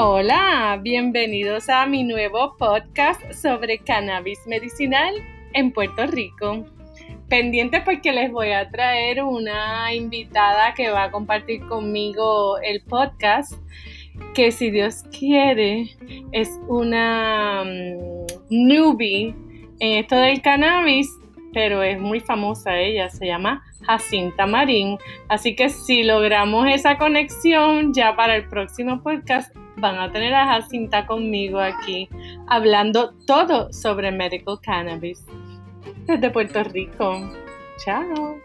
Hola, bienvenidos a mi nuevo podcast sobre cannabis medicinal en Puerto Rico. Pendiente porque les voy a traer una invitada que va a compartir conmigo el podcast, que si Dios quiere es una mm, newbie en esto del cannabis, pero es muy famosa ella, se llama Jacinta Marín. Así que si logramos esa conexión, ya para el próximo podcast van a tener a Jacinta conmigo aquí hablando todo sobre medical cannabis desde Puerto Rico. Chao.